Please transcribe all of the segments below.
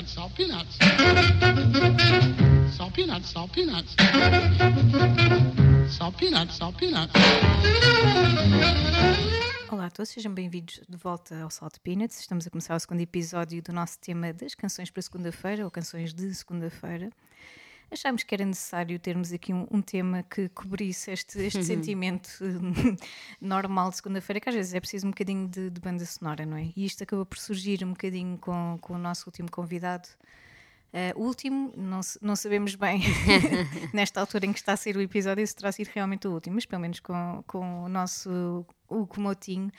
peanuts, salt peanuts. Salt peanuts, salt peanuts. Salt peanuts, salt peanuts. Olá a todos, sejam bem-vindos de volta ao Salt Peanuts. Estamos a começar o segundo episódio do nosso tema das canções para segunda-feira, ou canções de segunda-feira. Achámos que era necessário termos aqui um, um tema que cobrisse este, este sentimento normal de segunda-feira, que às vezes é preciso um bocadinho de, de, banda sonora, não é? E isto acabou por surgir um bocadinho com, com o nosso último convidado. Uh, último, não, não sabemos bem nesta altura em que está a ser o episódio se terá sido realmente o último, mas pelo menos com, com o nosso Hugo Motinho,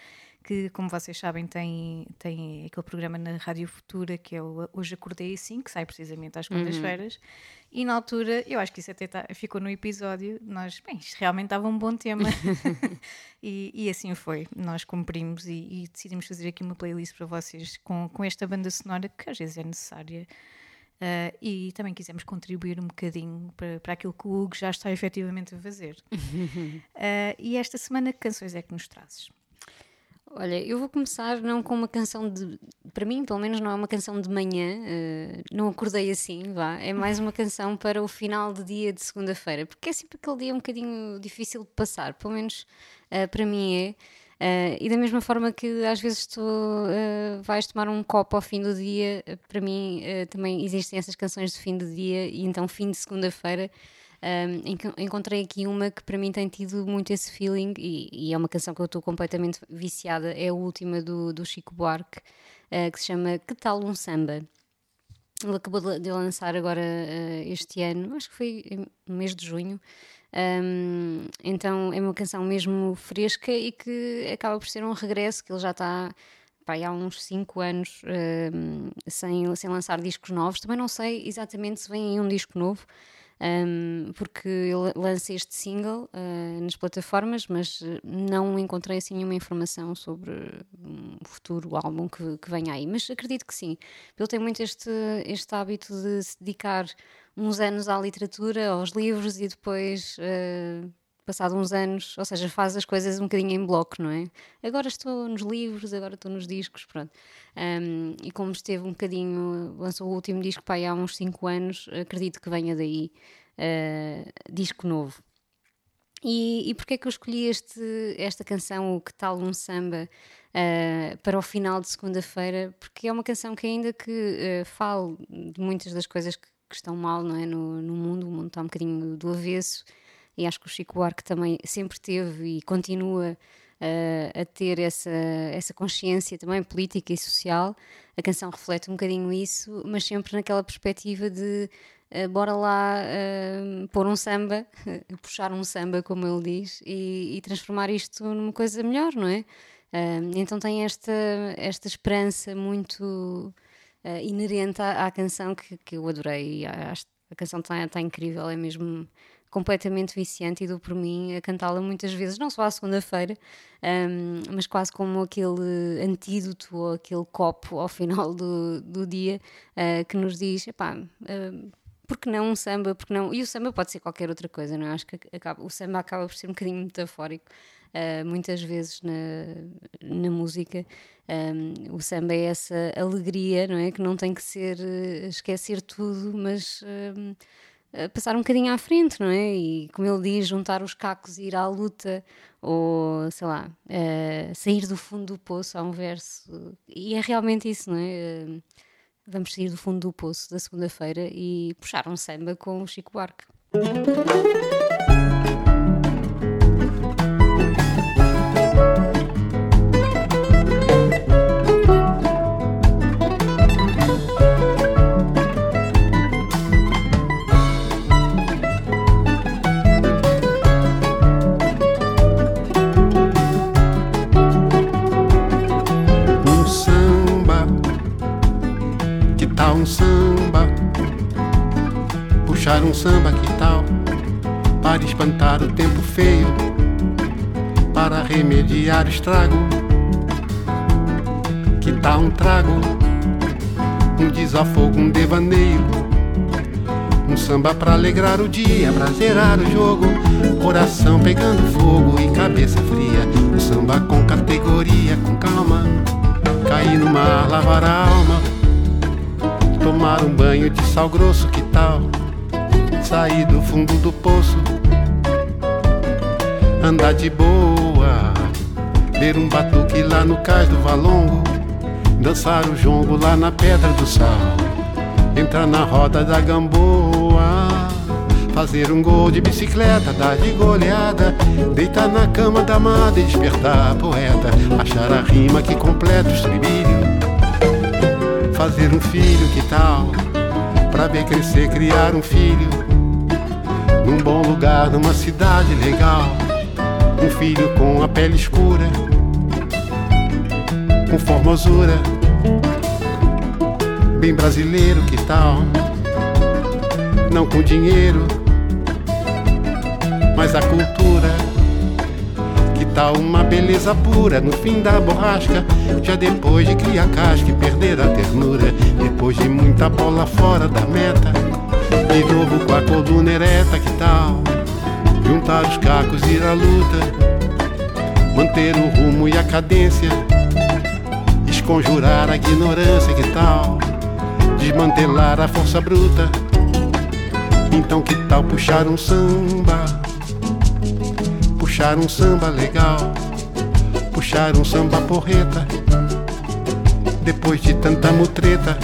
que, como vocês sabem, tem, tem aquele programa na Rádio Futura que é o Hoje Acordei Assim, que sai precisamente às quintas-feiras. Uhum. E na altura, eu acho que isso até tá, ficou no episódio, nós, bem, isto realmente estava um bom tema. e, e, assim foi. Nós cumprimos e, e, decidimos fazer aqui uma playlist para vocês com, com esta banda sonora que às vezes é necessária. Uh, e também quisemos contribuir um bocadinho para, para aquilo que o Hugo já está efetivamente a fazer. uh, e esta semana, que canções é que nos trazes? Olha, eu vou começar não com uma canção de. Para mim, pelo menos, não é uma canção de manhã, uh, não acordei assim, vá. É mais uma canção para o final de dia de segunda-feira, porque é sempre aquele dia um bocadinho difícil de passar, pelo menos uh, para mim é. Uh, e da mesma forma que às vezes tu vais tomar um copo ao fim do dia, para mim também existem essas canções de fim de dia, e então, fim de segunda-feira um, encontrei aqui uma que para mim tem tido muito esse feeling e, e é uma canção que eu estou completamente viciada. É a última do, do Chico Buarque, uh, que se chama Que Tal um Samba? Ele acabou de lançar agora uh, este ano, acho que foi no mês de junho. Um, então é uma canção mesmo fresca e que acaba por ser um regresso, que ele já está pá, há uns 5 anos um, sem, sem lançar discos novos. Também não sei exatamente se vem aí um disco novo um, porque ele lança este single uh, nas plataformas, mas não encontrei assim nenhuma informação sobre um futuro álbum que, que venha aí. Mas acredito que sim. Ele tem muito este, este hábito de se dedicar uns anos à literatura, aos livros e depois. Uh, passado uns anos, ou seja, faz as coisas um bocadinho em bloco, não é? Agora estou nos livros, agora estou nos discos, pronto. Um, e como esteve um bocadinho, lançou o último disco aí há uns 5 anos, acredito que venha daí uh, disco novo. E, e porquê é que eu escolhi este, esta canção, o Que Tal Um Samba, uh, para o final de segunda-feira? Porque é uma canção que ainda que uh, fale de muitas das coisas que, que estão mal não é? no, no mundo, o mundo está um bocadinho do avesso, e acho que o Chico Buarque também sempre teve e continua uh, a ter essa, essa consciência também política e social. A canção reflete um bocadinho isso, mas sempre naquela perspectiva de uh, bora lá uh, pôr um samba, puxar um samba, como ele diz, e, e, transformar isto numa coisa melhor, não é? então tem esta, esta esperança muito inerente à, à, canção que, que eu adorei. A, a canção está tá incrível, é mesmo completamente viciante e dou por mim a cantá-la muitas vezes, não só à segunda-feira, um, mas quase como aquele antídoto ou aquele copo ao final do, do dia uh, que nos diz: epá, uh, porque não um samba, porque não. E o samba pode ser qualquer outra coisa, não é? Acho que acaba, o samba acaba por ser um bocadinho metafórico. Uh, muitas vezes na, na música um, o samba é essa alegria, não é? Que não tem que ser esquecer tudo, mas passar um bocadinho à frente, não é? E, como ele diz, juntar os cacos e ir à luta, ou sei lá, uh, sair do fundo do poço. Há um verso, e é realmente isso, não é? Uh, vamos sair do fundo do poço da segunda-feira e puxar um samba com o Chico Buarque. Estrago. Que tal um trago, um desafogo, um devaneio? Um samba pra alegrar o dia, pra zerar o jogo. Coração pegando fogo e cabeça fria. Um samba com categoria, com calma. Cair no mar, lavar a alma Tomar um banho de sal grosso, que tal? Sair do fundo do poço, andar de boa, ver um batuque lá no cais do Valongo, dançar o jongo lá na Pedra do Sal, entrar na roda da Gamboa. Fazer um gol de bicicleta, dar de goleada, deitar na cama da amada e despertar a poeta, achar a rima que completa o estribilho. Fazer um filho, que tal? Pra ver crescer, criar um filho. Num bom lugar, numa cidade legal. Um filho com a pele escura, com formosura. Bem brasileiro, que tal? Não com dinheiro mas a cultura. Que tal uma beleza pura no fim da borrasca? Já depois de criar casca e perder a ternura, depois de muita bola fora da meta, de novo com a coluna ereta, que tal? Juntar os cacos e ir à luta, manter o rumo e a cadência, esconjurar a ignorância, que tal? Desmantelar a força bruta. Então que tal puxar um samba? puxar um samba legal, puxar um samba porreta. Depois de tanta mutreta,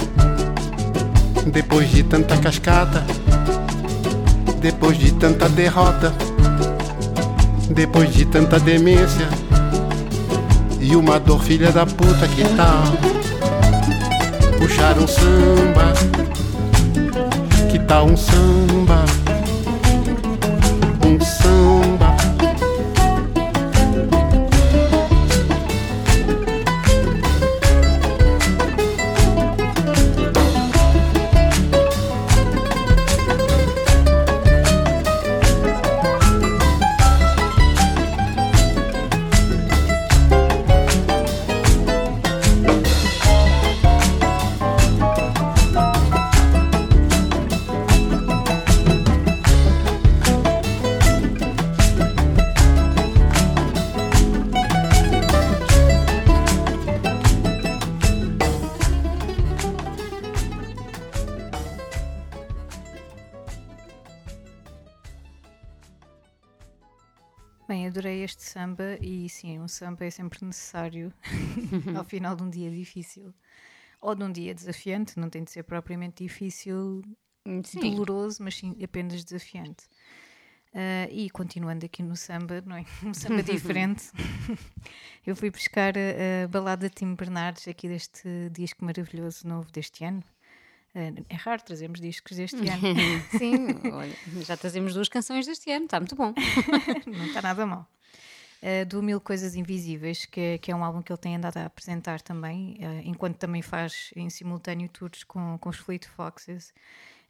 depois de tanta cascata, depois de tanta derrota, depois de tanta demência e uma dor filha da puta que tal puxar um samba, que tal um samba, um samba. E sim, um samba é sempre necessário ao final de um dia difícil ou de um dia desafiante, não tem de ser propriamente difícil, Sim. doloroso, mas sim apenas desafiante. Ah, e continuando aqui no samba, não é? Um samba diferente, eu fui buscar a, a balada Tim Bernardes aqui deste disco maravilhoso novo deste ano. Ah, é raro trazermos discos deste ano, Sim, olha, já trazemos duas canções deste ano, está muito bom. não está nada mal. Uh, do Mil Coisas Invisíveis, que é, que é um álbum que ele tem andado a apresentar também, uh, enquanto também faz em simultâneo tours com, com os Fleet Foxes.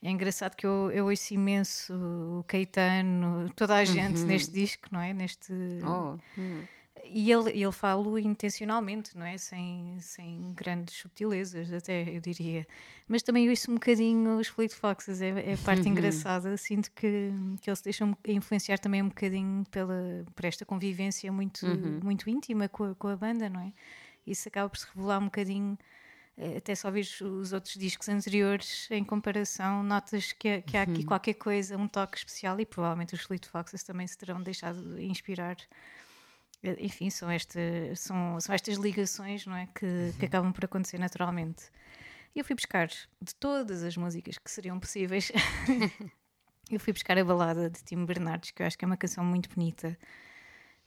É engraçado que eu, eu ouço imenso o Caetano, toda a gente neste disco, não é? Neste, Oh, hum. E ele, ele fala intencionalmente, não é? Sem, sem grandes subtilezas, até eu diria. Mas também ouço um bocadinho os Fleet Foxes, é, é a parte engraçada. Sinto que, que eles se deixam influenciar também um bocadinho pela, por esta convivência muito, muito íntima com a, com a banda, não é? Isso acaba por se revelar um bocadinho. eh, Até só vires os outros discos anteriores em comparação, notas que, que há aqui qualquer coisa, um toque especial, e provavelmente os Fleet Foxes também se terão deixado inspirar enfim, são, esta, são, são estas ligações não é? que, que acabam por acontecer naturalmente. E eu fui buscar de todas as músicas que seriam possíveis, eu fui buscar a balada de Tim Bernardes, que eu acho que é uma canção muito bonita.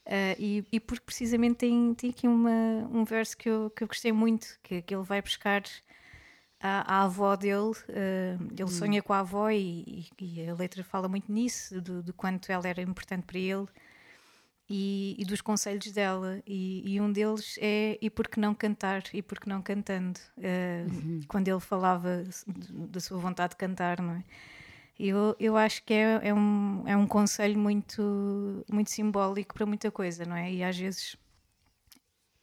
Ah, e, e porque precisamente tem, tem aqui uma, um verso que eu, que eu gostei muito, que, que ele vai buscar à avó dele. ah, ele sonha com a avó e, e- e a letra fala muito nisso, do, do quanto ela era importante para ele e, e dos conselhos dela. E, e um deles é e por que não cantar e por que não cantando? Eh, Quando ele falava da sua vontade de cantar, não é? Eu, eu acho que é, é, um, é um conselho muito, muito simbólico para muita coisa, não é? E às vezes,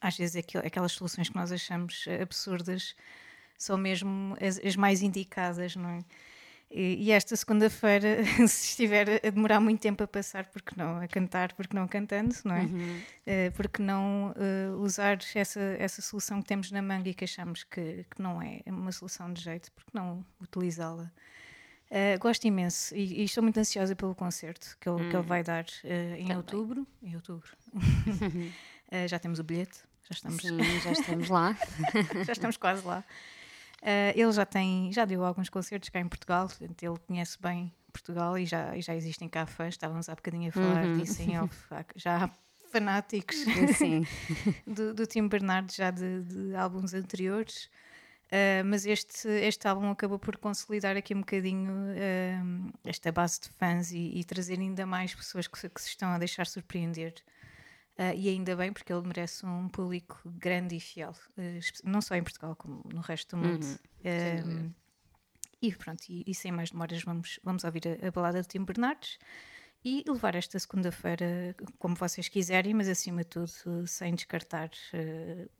às vezes aquel- aquelas soluções que nós achamos absurdas são mesmo as, as mais indicadas, não é? E, esta segunda-feira, se estiver a demorar muito tempo a passar, porque não a cantar, porque não cantando, não é? Uhum. Uh, porque não uh, usar essa, essa solução que temos na manga e que achamos que, que não é uma solução de jeito, porque não utilizá-la? Uh, gosto imenso e, e, estou muito ansiosa pelo concerto que ele, que ele hum. vai dar em outubro. Em outubro. já temos o bilhete, já estamos, Sim, já estamos lá. já estamos quase lá. Uh, ele já tem, já deu alguns concertos cá em Portugal, ele conhece bem Portugal e já, e já existem cá fãs, estávamos há bocadinho a falar uhum. disso em off, já há fanáticos do, do Tim Bernardo já de, de álbuns anteriores. Uh, mas este, este álbum acabou por consolidar aqui um bocadinho uh, esta base de fãs e, e, trazer ainda mais pessoas que, que se estão a deixar surpreender Uh, e ainda bem, porque ele merece um público grande e fiel, uh, não só em Portugal, como no resto do mundo. Uhum. Uh, e pronto, e, e, sem mais demoras, vamos, vamos ouvir a, a balada de Tim Bernardes e levar esta segunda-feira como vocês quiserem, mas acima de tudo sem descartar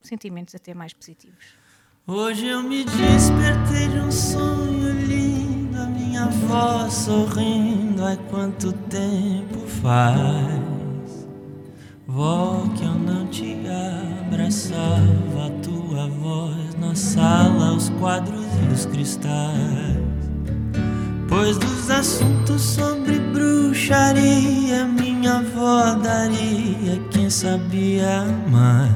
sentimentos até mais positivos. Hoje eu me despertei de um sonho lindo, a minha voz sorrindo, há quanto tempo faz? Vó, que eu não te abraçava, a tua voz na sala, os quadros e os cristais. Pois dos assuntos sobre bruxaria, minha avó daria quem sabia mais.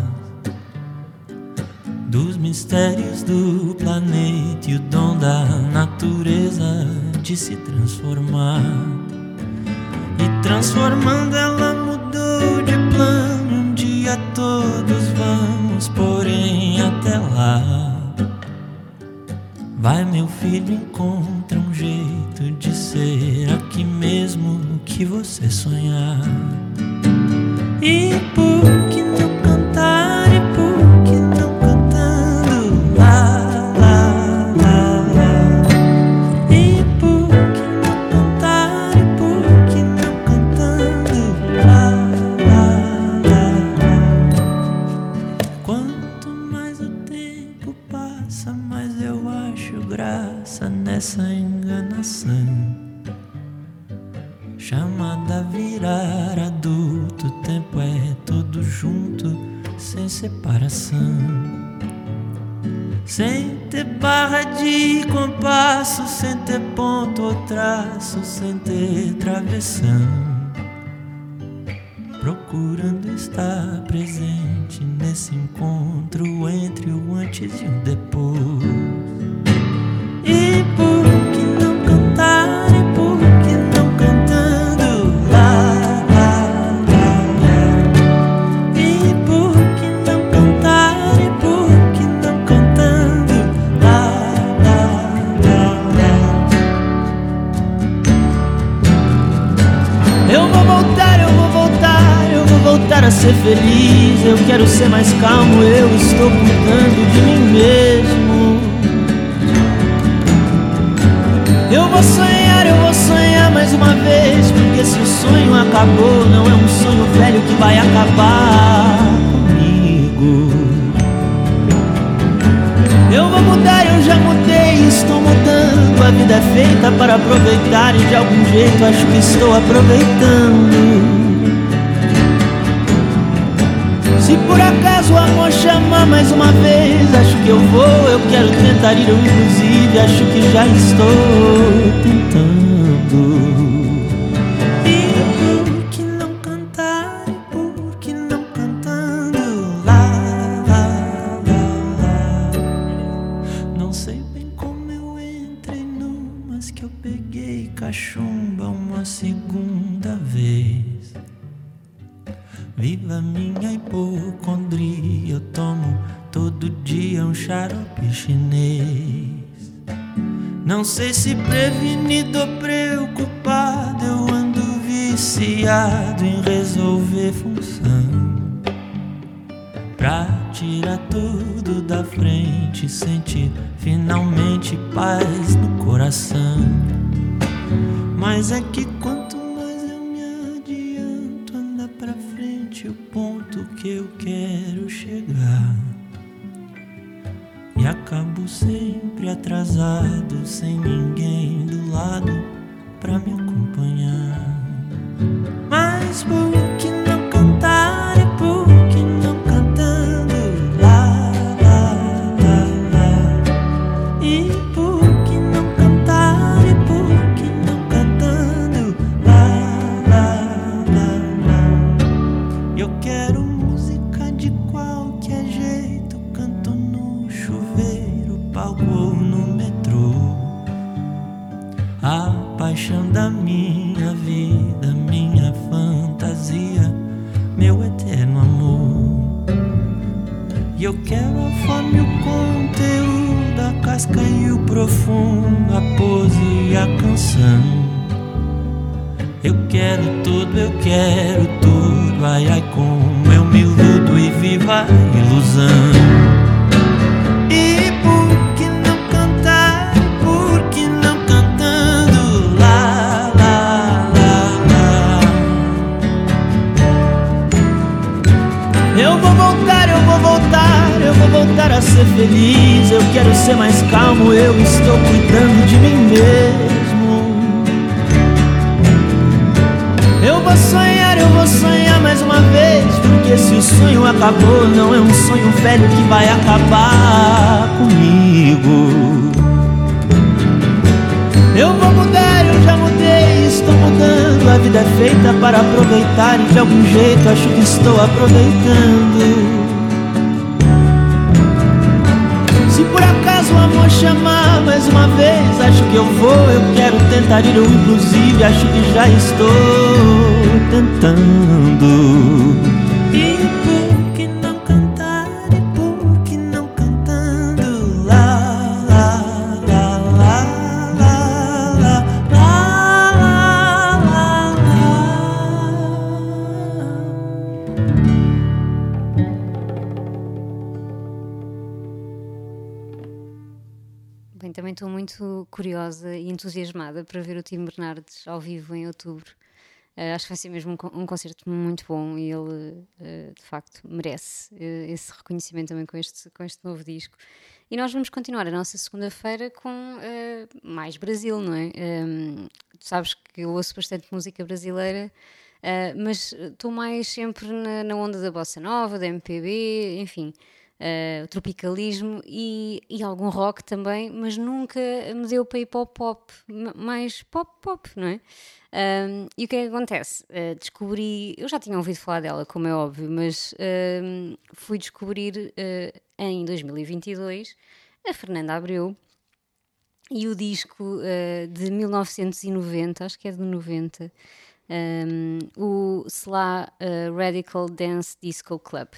Dos mistérios do planeta e o dom da natureza de se transformar. E transformando ela dia todos vamos, porém até lá. Vai, meu filho, encontra um jeito de ser aqui mesmo que você sonhar. E por que não de compasso, sem ter ponto ou traço, sem ter travessão. Procurando estar presente nesse encontro entre o antes e o depois. E por quero ser mais calmo, eu estou cuidando de mim mesmo. Eu vou sonhar, eu vou sonhar mais uma vez. Porque se o sonho acabou, não é um sonho velho que vai acabar comigo. Eu vou mudar, eu já mudei, estou mudando. A vida é feita para aproveitar e de algum jeito acho que estou aproveitando. Se por acaso o amor chamar mais uma vez, acho que eu vou, eu quero tentar ir, eu inclusive acho que já estou tentando. Quero chegar. E acabo sempre atrasado, sem ninguém do lado pra me acompanhar. Como eu me iludo e viva a ilusão. E por que não cantar? Por que não cantando? Lá, lá, lá, lá. Eu vou voltar, eu vou voltar, eu vou voltar a ser feliz. Eu quero ser mais calmo, eu estou cuidando de mim mesmo. Eu vou sonhar, eu vou sonhar se o sonho acabou, não é um sonho velho que vai acabar comigo. Eu vou mudar, eu já mudei, estou mudando. A vida é feita para aproveitar e de algum jeito acho que estou aproveitando. Se por acaso o amor chamar mais uma vez, acho que eu vou, eu quero tentar ir, eu inclusive acho que já estou tentando. Também estou muito curiosa e entusiasmada para ver o Tim Bernardes ao vivo em outubro. Eh, acho que vai ser mesmo um, um concerto muito bom e ele, eh, de facto, merece eh, esse reconhecimento também com este, com este novo disco. E nós vamos continuar a nossa segunda-feira com mais Brasil, não é? Ehm, tu sabes que eu ouço bastante música brasileira, mas estou mais sempre na, na onda da bossa nova, da MPB, enfim eh, o tropicalismo e, e algum rock também, mas nunca me deu para para o pop, mais pop pop, não é? Ahm, e o que é que acontece? Eh, descobri, eu já tinha ouvido falar dela, como é óbvio, mas ahm, fui descobrir eh, em 2022 a Fernanda Abreu e o disco eh, de 1990, acho que é de 90, ahm, o eh, Radical Dance Disco Club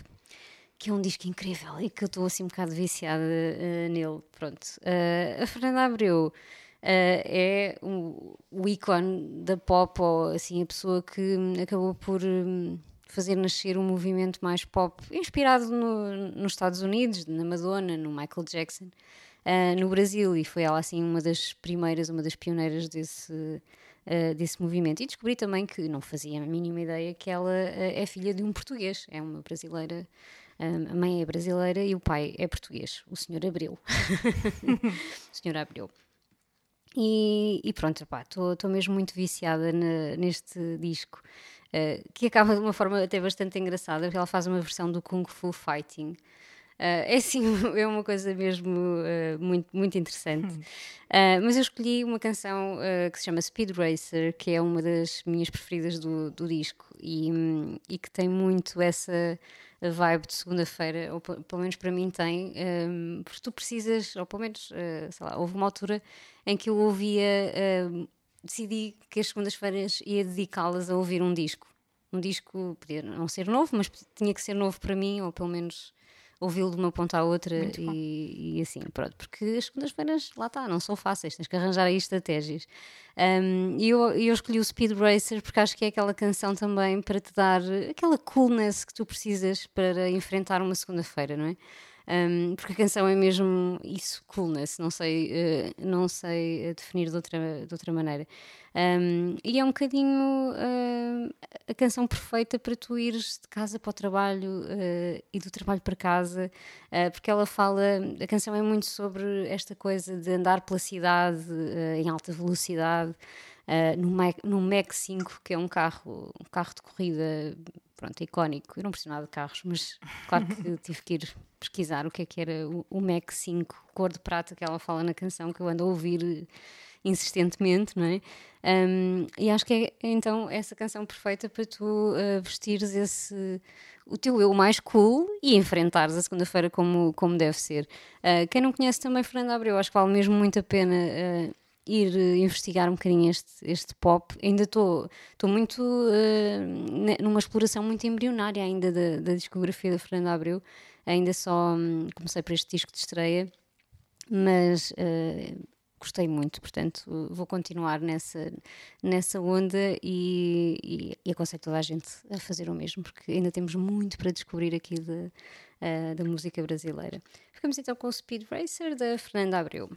que é um disco incrível e que eu estou assim um bocado viciada eh, nele. Pronto. Eh, a Fernanda Abreu eh, é o, o ícone da pop, ou assim, a pessoa que hum, acabou por hum, fazer nascer um movimento mais pop, inspirado no- nos Estados Unidos, na Madonna, no Michael Jackson, no Brasil, e foi ela assim uma das primeiras, uma das pioneiras desse. eh, desse movimento e descobri também que não fazia a mínima ideia que ela eh, é filha de um português, é uma brasileira um, a mãe é brasileira e o pai é português, o senhor Abreu. o senhor Abreu. E, e pronto, estou mesmo muito viciada na- neste disco, eh, que acaba de uma forma até bastante engraçada, porque ela faz uma versão do Kung Fu Fighting. Eh, é assim, é uma coisa mesmo eh, muito, muito interessante. Eh, mas eu escolhi uma canção que se chama Speed Racer, que é uma das minhas preferidas do, do disco e, hum, e que tem muito essa vibe de segunda-feira, ou pe- pelo menos para mim tem, hum, porque tu precisas, ou pelo menos, eh, sei lá, houve uma altura em que eu ouvia, hum, decidi que as segundas-feiras ia dedicá-las a ouvir um disco. Um disco podia não ser novo, mas tinha que ser novo para mim, ou pelo menos ouvi-lo de uma ponta à outra e, e assim, pronto, porque as segundas-feiras, lá está, não são fáceis, tens que arranjar aí estratégias. Um, e eu, e eu escolhi o Speed Racer porque acho que é aquela canção também para te dar aquela coolness que tu precisas para enfrentar uma segunda-feira, não é? Um, porque a canção é mesmo isso, coolness, não sei, uh, não sei definir de outra, de outra maneira. Um, e é um bocadinho uh, a canção perfeita para tu ires de casa para o trabalho uh, e do trabalho para casa, uh, porque ela fala, a canção é muito sobre esta coisa de andar pela cidade em alta velocidade. No, Mac, no Mac 5, que é um carro, um carro de corrida pronto, icónico. Eu não percebo nada de carros, mas claro que tive que ir pesquisar o que é que era o, o Mac 5, cor de prata que ela fala na canção, que eu ando a ouvir insistentemente, não é? Um, e acho que é então essa canção perfeita para tu uh, vestires esse o teu eu mais cool e enfrentares a segunda-feira como, como deve ser. Uh, quem não conhece também Fernando Abreu, acho que vale mesmo muito a pena uh, ir investigar um bocadinho este, este pop. Ainda estou muito numa exploração muito embrionária ainda da, da discografia da Fernando Abreu. Ainda só um, comecei por este disco de estreia, mas gostei muito, portanto vou continuar nessa, nessa onda e, e, e, aconselho toda a gente a fazer o mesmo, porque ainda temos muito para descobrir aqui de, uh, da música brasileira. Ficamos então com o Speed Racer da Fernanda Abreu.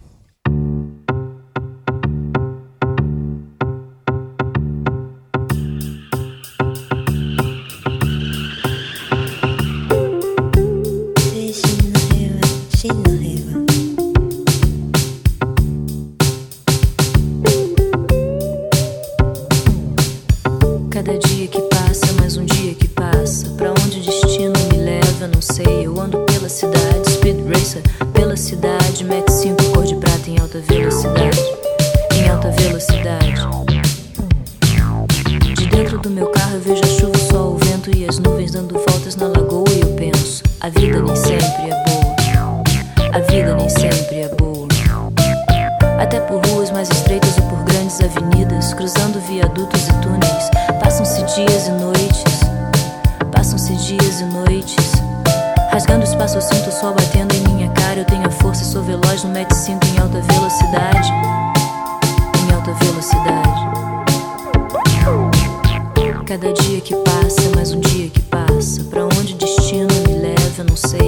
sei.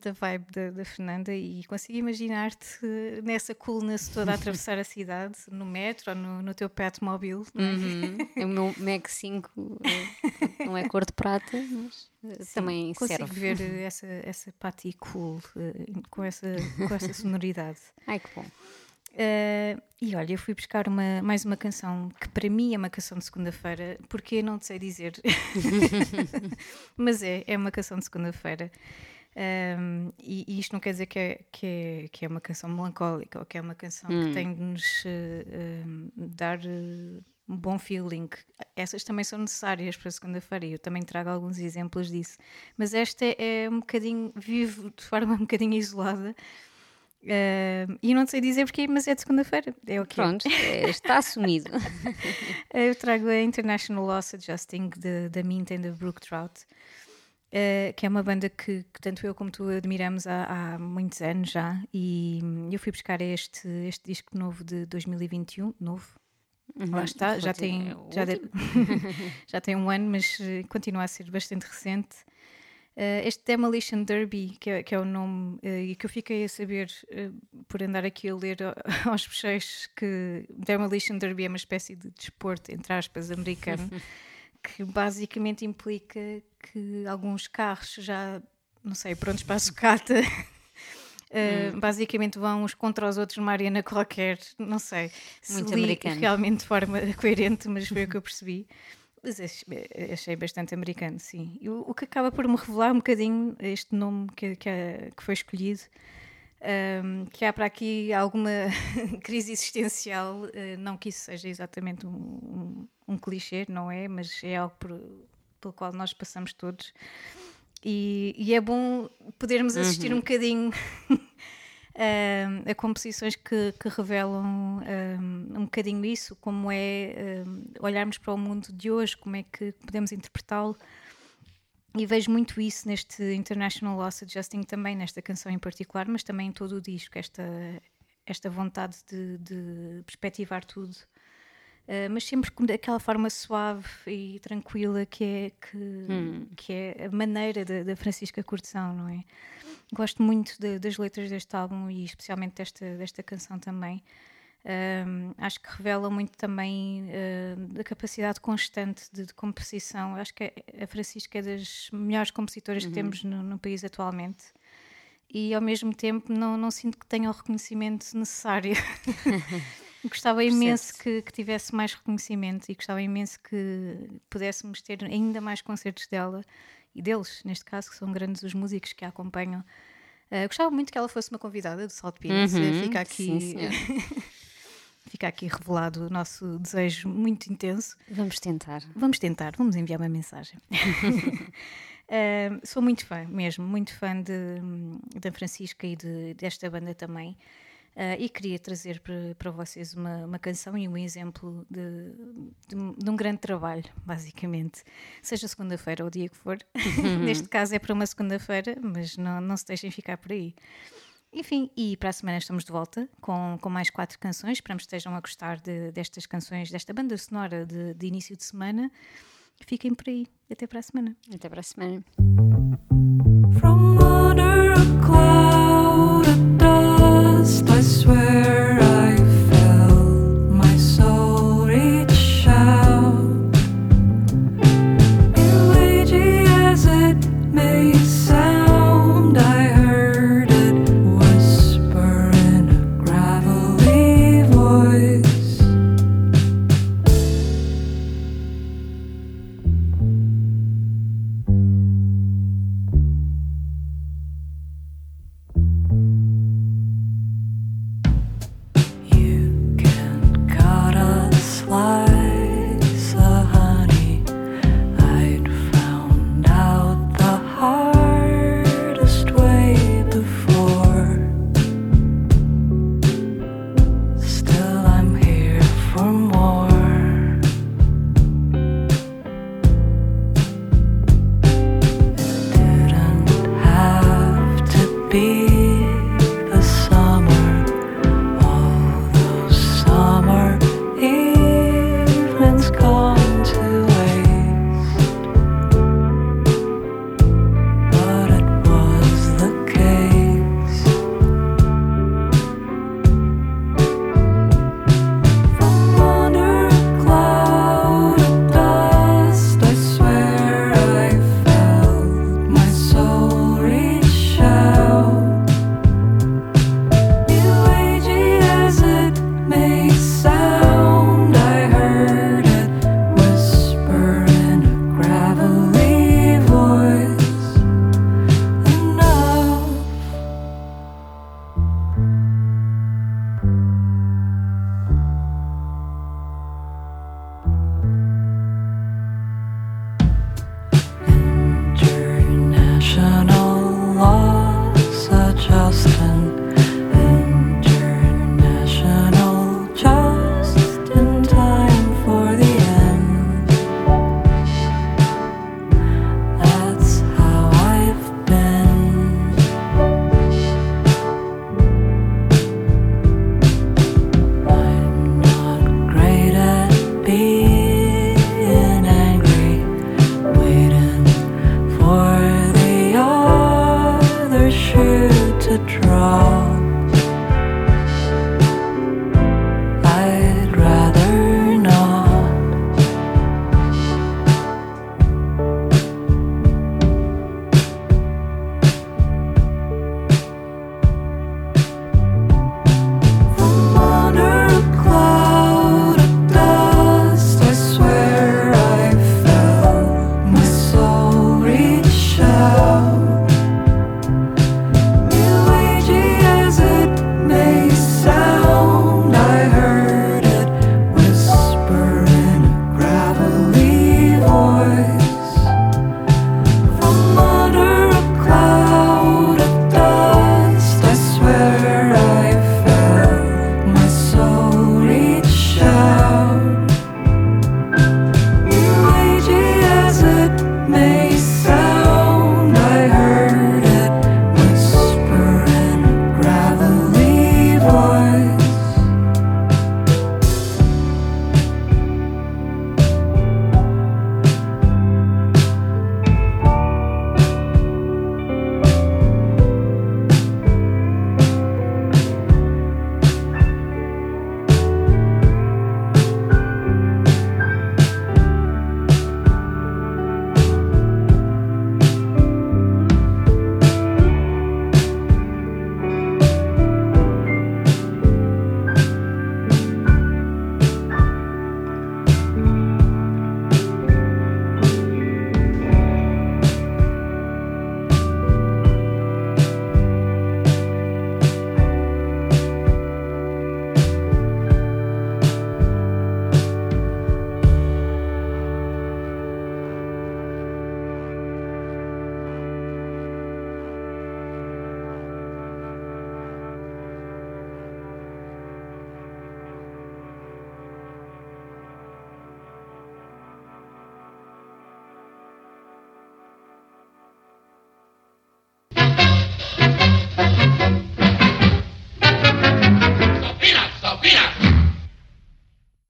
muito da vibe da, da Fernanda e consigo imaginar-te nessa coolness toda a atravessar a cidade, no metro ou no, no teu pet móvel. é? Uhum. O meu Mac 5 eh, não é cor de prata, mas eh, também Consigo serve. ver eh, essa, essa party cool eh, com, essa, com essa sonoridade. Ai que bom. Eh, e olha, eu fui buscar uma, mais uma canção que para mim é uma canção de segunda-feira, porque eu não te sei dizer, mas é, é uma canção de segunda-feira. Um, e, e isto não quer dizer que é, que, é, que é uma canção melancólica ou que é uma canção que tem de nos um, dar eh, um bom feeling. Essas também são necessárias para segunda-feira e eu também trago alguns exemplos disso. Mas esta é um bocadinho, vivo de forma um bocadinho isolada. E não sei dizer porquê, mas é de segunda-feira. É o é. Pronto, eh, está assumido. Eu trago a International Loss Adjusting da Mint and da Brook Trout, eh, que é uma banda que, que tanto eu como tu admiramos há, há muitos anos já. E hum, eu fui buscar este, este disco novo de 2021, novo. Lá está, já tem, é já, de- já tem um ano, mas eh, continua a ser bastante recente. Eh, este Demolition Derby, que é, que é o nome, eh, e que eu fiquei a saber por andar aqui a ler aos bochechos que Demolition Derby é uma espécie de desporto, entre aspas, americano, que basicamente implica que alguns carros já, não sei, prontos para a sucata. eh, Basicamente vão uns contra os outros numa arena qualquer, não sei se Muito li americano. realmente de forma coerente, mas foi o que eu percebi. Mas ach- achei bastante americano, sim. E o, o que acaba por me revelar um bocadinho este nome que, que, é- que foi escolhido, ahm, que há para aqui alguma crise existencial, eh, não que isso seja exatamente um, um, um clichê, não é? Mas é algo por- pelo qual nós passamos todos. E, e é bom podermos assistir um bocadinho ahm, a composições que, que revelam ahm, um bocadinho isso, como é ahm, olharmos para o mundo de hoje, como é que podemos interpretá-lo. E vejo muito isso neste International Loss Adjusting também, nesta canção em particular, mas também em todo o disco, esta, esta vontade de, de perspectivar tudo. Uh, mas sempre com daquela forma suave e tranquila que é, que, que é a maneira da, Francisca Cortesão, não é? Gosto muito de- das letras deste álbum e especialmente desta, desta canção também. Um, acho que revela muito também uh, da capacidade constante de, de composição. Acho que a Francisca é das melhores compositoras que temos no, no país atualmente. E ao mesmo tempo não, não sinto que tenha o reconhecimento necessário. gostava imenso que, que tivesse mais reconhecimento e gostava imenso que pudéssemos ter ainda mais concertos dela e deles, neste caso, que são grandes os músicos que a acompanham. Uh, gostava muito que ela fosse uma convidada do Salt Peanuts. Uhum, Fica sim, aqui senhora. Fica aqui revelado o nosso desejo muito intenso. Vamos tentar. Vamos tentar, vamos enviar uma mensagem. Uh, sou muito fã, mesmo, muito fã de, da Francisca e de- desta banda também. Uh, e queria trazer para, para vocês uma, uma canção e um exemplo de, de, de um grande trabalho, basicamente. Seja segunda-feira ou o dia que for. Neste caso é para uma segunda-feira, mas não, não se deixem ficar por aí. Enfim, e para a semana estamos de volta com, com mais quatro canções. Esperamos que estejam a gostar de- destas canções, desta banda sonora de, de início de semana. Fiquem por aí. Até para a semana. Até para a semana. From